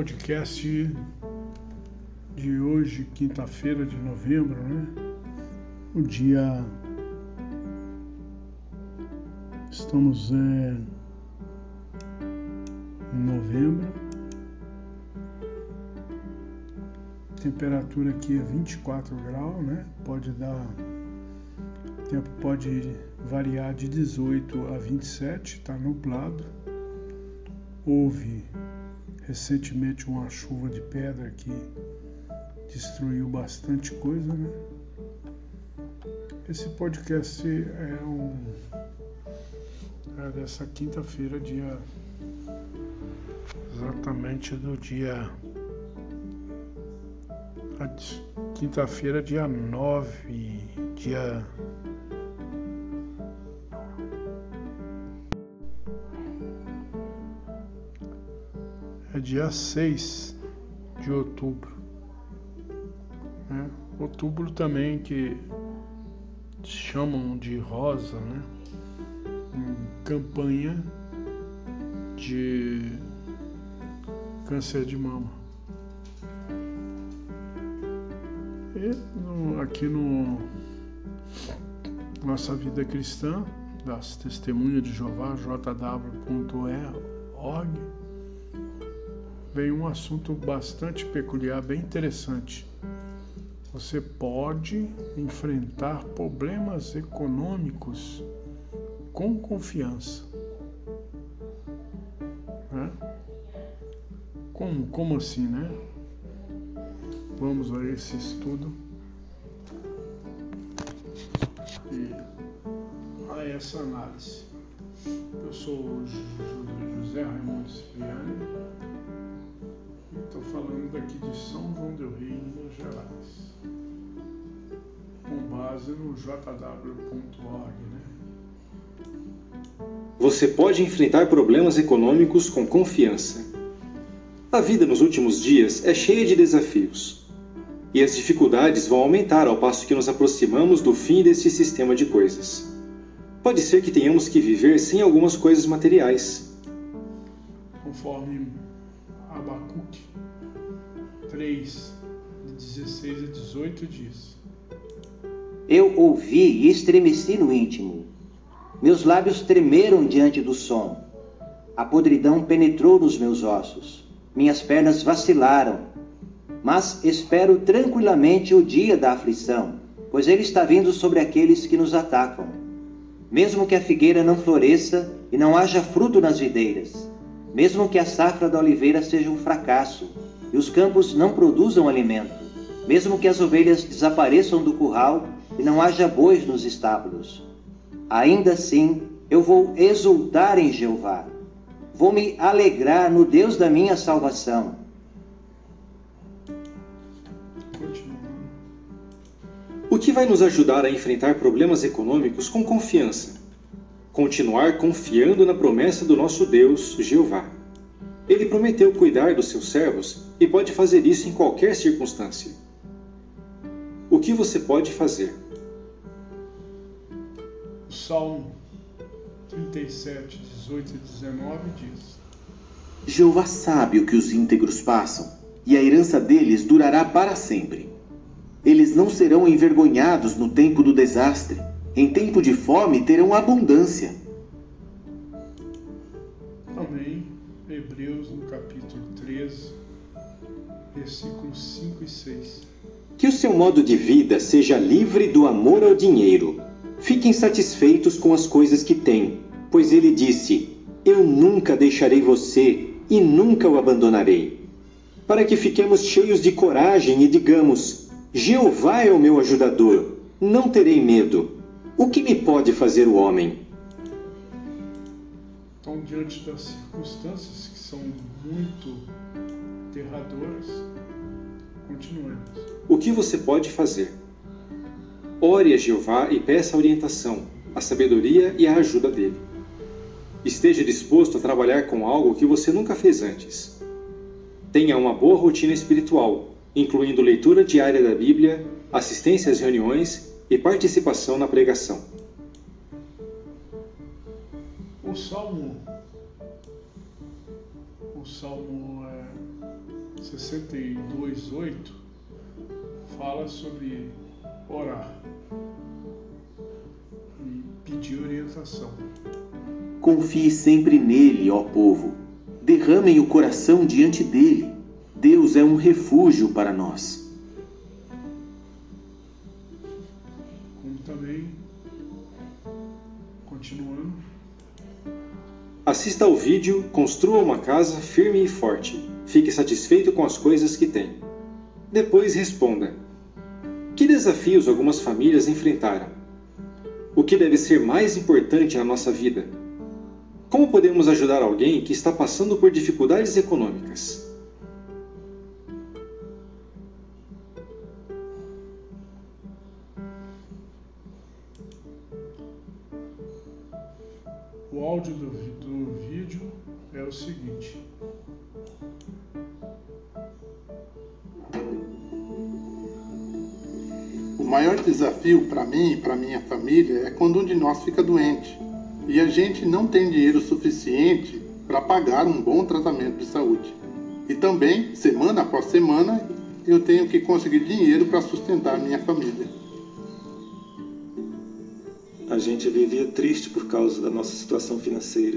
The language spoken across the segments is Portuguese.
podcast de hoje, quinta-feira de novembro, né? O dia. Estamos é, em novembro. Temperatura aqui é 24 graus, né? Pode dar. O tempo pode variar de 18 a 27, está nublado. Houve recentemente uma chuva de pedra que destruiu bastante coisa, né? Esse podcast é um é dessa quinta-feira, dia exatamente do dia quinta-feira, dia 9, dia é dia 6 de outubro. Né? Outubro também que chamam de rosa, né? Campanha de câncer de mama. E no, aqui no Nossa Vida Cristã, das Testemunhas de Jeová, jw.org, vem um assunto bastante peculiar, bem interessante. Você pode enfrentar problemas econômicos com confiança. Né? Como, como assim, né? Vamos a esse estudo e a essa análise. Eu sou José Raimundo Cipriani Estou falando daqui de São João del Rei, Minas Gerais, com base no jw.org, né? Você pode enfrentar problemas econômicos com confiança. A vida nos últimos dias é cheia de desafios. E as dificuldades vão aumentar ao passo que nos aproximamos do fim desse sistema de coisas. Pode ser que tenhamos que viver sem algumas coisas materiais. Conforme Abacuque 3, de 16 a 18 diz: Eu ouvi e estremeci no íntimo. Meus lábios tremeram diante do som. A podridão penetrou nos meus ossos. Minhas pernas vacilaram. Mas espero tranquilamente o dia da aflição, pois ele está vindo sobre aqueles que nos atacam. Mesmo que a figueira não floresça e não haja fruto nas videiras, mesmo que a safra da oliveira seja um fracasso e os campos não produzam alimento, mesmo que as ovelhas desapareçam do curral e não haja bois nos estábulos. Ainda assim, eu vou exultar em Jeová. Vou me alegrar no Deus da minha salvação. O que vai nos ajudar a enfrentar problemas econômicos com confiança? Continuar confiando na promessa do nosso Deus, Jeová. Ele prometeu cuidar dos seus servos e pode fazer isso em qualquer circunstância. O que você pode fazer? O Salmo 37, 18 e 19 diz: Jeová sabe o que os íntegros passam, e a herança deles durará para sempre. Eles não serão envergonhados no tempo do desastre, em tempo de fome terão abundância. Também Hebreus no capítulo 13, versículos 5 e 6. Que o seu modo de vida seja livre do amor ao dinheiro. Fiquem satisfeitos com as coisas que têm, pois ele disse: Eu nunca deixarei você e nunca o abandonarei. Para que fiquemos cheios de coragem e digamos: Jeová é o meu ajudador, não terei medo. O que me pode fazer o homem? Então, diante das circunstâncias que são muito aterradoras, continuemos. O que você pode fazer? Ore a Jeová e peça a orientação, a sabedoria e a ajuda dele. Esteja disposto a trabalhar com algo que você nunca fez antes. Tenha uma boa rotina espiritual, incluindo leitura diária da Bíblia, assistência às reuniões e participação na pregação. O Salmo, o Salmo é, 62,8 fala sobre orar e pedir orientação. Confie sempre nele, ó povo. Derramem o coração diante dele. Deus é um refúgio para nós. Assista ao vídeo Construa uma casa firme e forte. Fique satisfeito com as coisas que tem. Depois responda: Que desafios algumas famílias enfrentaram? O que deve ser mais importante na nossa vida? Como podemos ajudar alguém que está passando por dificuldades econômicas? O áudio do, do vídeo é o seguinte. O maior desafio para mim e para minha família é quando um de nós fica doente e a gente não tem dinheiro suficiente para pagar um bom tratamento de saúde. E também, semana após semana, eu tenho que conseguir dinheiro para sustentar minha família. A gente vivia triste por causa da nossa situação financeira.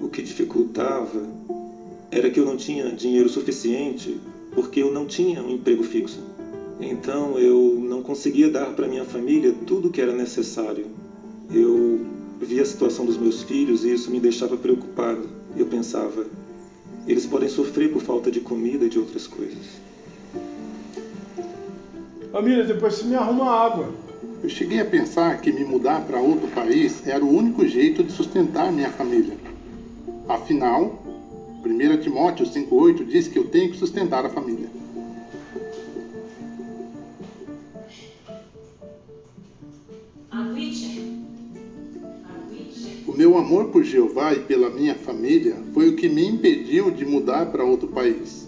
O que dificultava era que eu não tinha dinheiro suficiente porque eu não tinha um emprego fixo. Então eu não conseguia dar para minha família tudo o que era necessário. Eu via a situação dos meus filhos e isso me deixava preocupado. Eu pensava, eles podem sofrer por falta de comida e de outras coisas. Família, depois você me arruma água. Eu cheguei a pensar que me mudar para outro país era o único jeito de sustentar minha família. Afinal, 1 Timóteo 5,8 diz que eu tenho que sustentar a família. O meu amor por Jeová e pela minha família foi o que me impediu de mudar para outro país.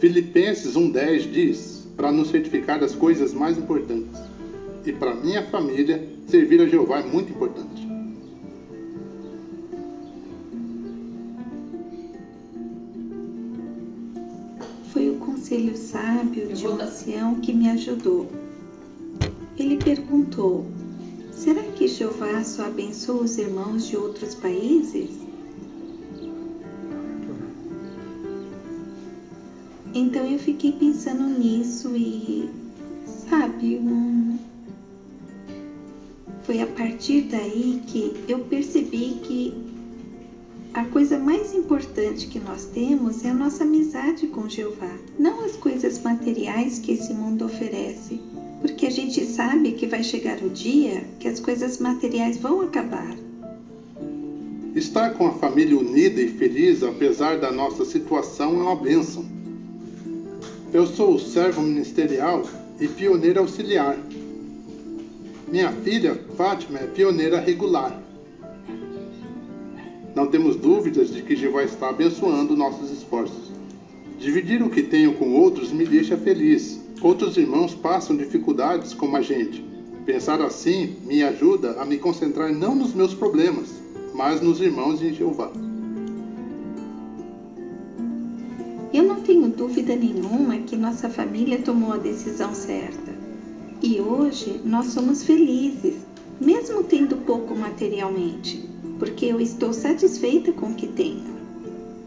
Filipenses 1,10 diz para nos certificar das coisas mais importantes. E para minha família, servir a Jeová é muito importante. Foi o conselho sábio de um ancião que me ajudou. Ele perguntou: Será que Jeová só abençoa os irmãos de outros países? Então eu fiquei pensando nisso e, sabe, um... foi a partir daí que eu percebi que a coisa mais importante que nós temos é a nossa amizade com Jeová, não as coisas materiais que esse mundo oferece, porque a gente sabe que vai chegar o dia que as coisas materiais vão acabar. Estar com a família unida e feliz, apesar da nossa situação, é uma bênção. Eu sou servo ministerial e pioneira auxiliar. Minha filha, Fátima, é pioneira regular. Não temos dúvidas de que Jeová está abençoando nossos esforços. Dividir o que tenho com outros me deixa feliz. Outros irmãos passam dificuldades como a gente. Pensar assim me ajuda a me concentrar não nos meus problemas, mas nos irmãos em Jeová. Eu não tenho dúvida nenhuma que nossa família tomou a decisão certa. E hoje nós somos felizes, mesmo tendo pouco materialmente, porque eu estou satisfeita com o que tenho.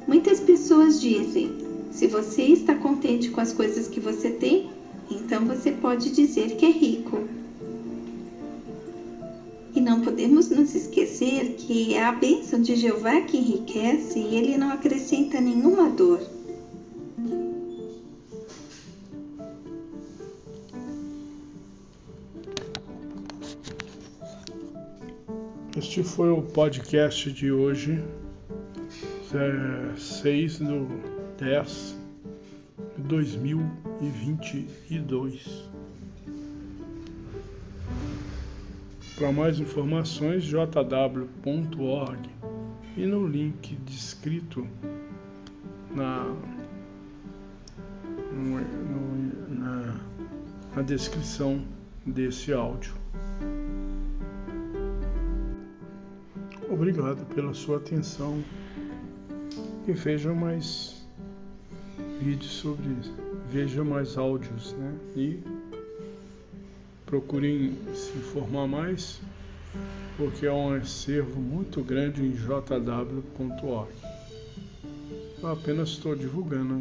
Muitas pessoas dizem: se você está contente com as coisas que você tem, então você pode dizer que é rico. E não podemos nos esquecer que é a bênção de Jeová que enriquece e ele não acrescenta nenhuma dor. Este foi o podcast de hoje, é, 6 do 10 de 2022. Para mais informações, jw.org e no link descrito na, na, na descrição desse áudio. Obrigado pela sua atenção e vejam mais vídeos sobre isso. Vejam mais áudios, né? E procurem se informar mais, porque é um acervo muito grande em jw.org. Eu apenas estou divulgando